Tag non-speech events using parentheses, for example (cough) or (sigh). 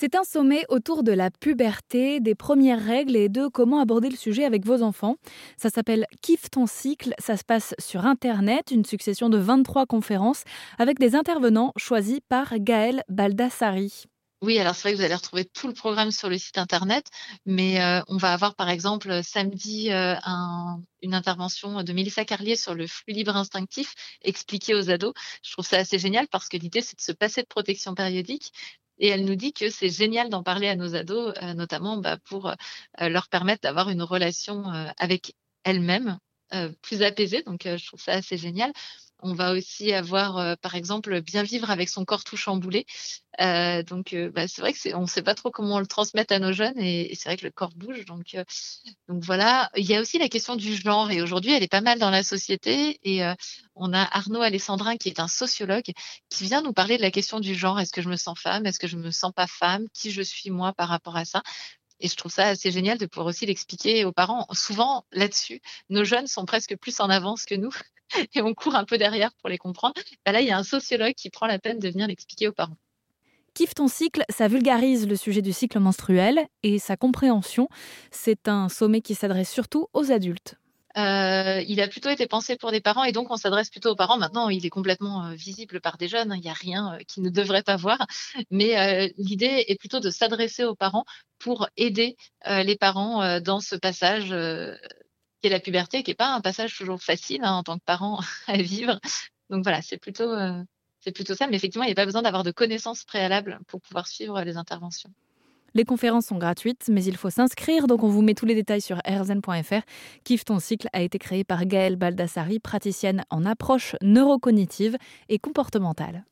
C'est un sommet autour de la puberté, des premières règles et de comment aborder le sujet avec vos enfants. Ça s'appelle Kiffe ton cycle, ça se passe sur Internet, une succession de 23 conférences avec des intervenants choisis par Gaël Baldassari. Oui, alors c'est vrai que vous allez retrouver tout le programme sur le site internet, mais euh, on va avoir par exemple samedi euh, une intervention de Mélissa Carlier sur le flux libre instinctif expliqué aux ados. Je trouve ça assez génial parce que l'idée c'est de se passer de protection périodique, et elle nous dit que c'est génial d'en parler à nos ados, euh, notamment bah, pour leur permettre d'avoir une relation avec elles-mêmes plus apaisée. Donc, je trouve ça assez génial. On va aussi avoir, euh, par exemple, bien vivre avec son corps tout chamboulé. Euh, donc, euh, bah, c'est vrai que on ne sait pas trop comment on le transmettre à nos jeunes et, c'est vrai que le corps bouge. Donc, donc voilà. Il y a aussi la question du genre et aujourd'hui, elle est pas mal dans la société. Et on a Arnaud Alessandrin qui est un sociologue qui vient nous parler de la question du genre. Est-ce que je me sens femme? Est-ce que je me sens pas femme? Qui je suis moi par rapport à ça? Et je trouve ça assez génial de pouvoir aussi l'expliquer aux parents. Souvent, là-dessus, nos jeunes sont presque plus en avance que nous. (laughs) et on court un peu derrière pour les comprendre. Bah là, il y a un sociologue qui prend la peine de venir l'expliquer aux parents. Kiffe ton cycle, ça vulgarise le sujet du cycle menstruel et sa compréhension. C'est un sommet qui s'adresse surtout aux adultes. Euh, il a plutôt été pensé pour des parents et donc on s'adresse plutôt aux parents. Maintenant, il est complètement euh, visible par des jeunes. Il n'y a rien euh, qui ne devrait pas voir. Mais l'idée est plutôt de s'adresser aux parents pour aider les parents dans ce passage qui est la puberté, qui n'est pas un passage toujours facile hein, en tant que parent (laughs) à vivre. Donc voilà, c'est plutôt, c'est plutôt ça. Mais effectivement, il n'y a pas besoin d'avoir de connaissances préalables pour pouvoir suivre les interventions. Les conférences sont gratuites, mais il faut s'inscrire, donc on vous met tous les détails sur rzn.fr. Kiffe ton cycle a été créé par Gaëlle Baldassari, praticienne en approche neurocognitive et comportementale.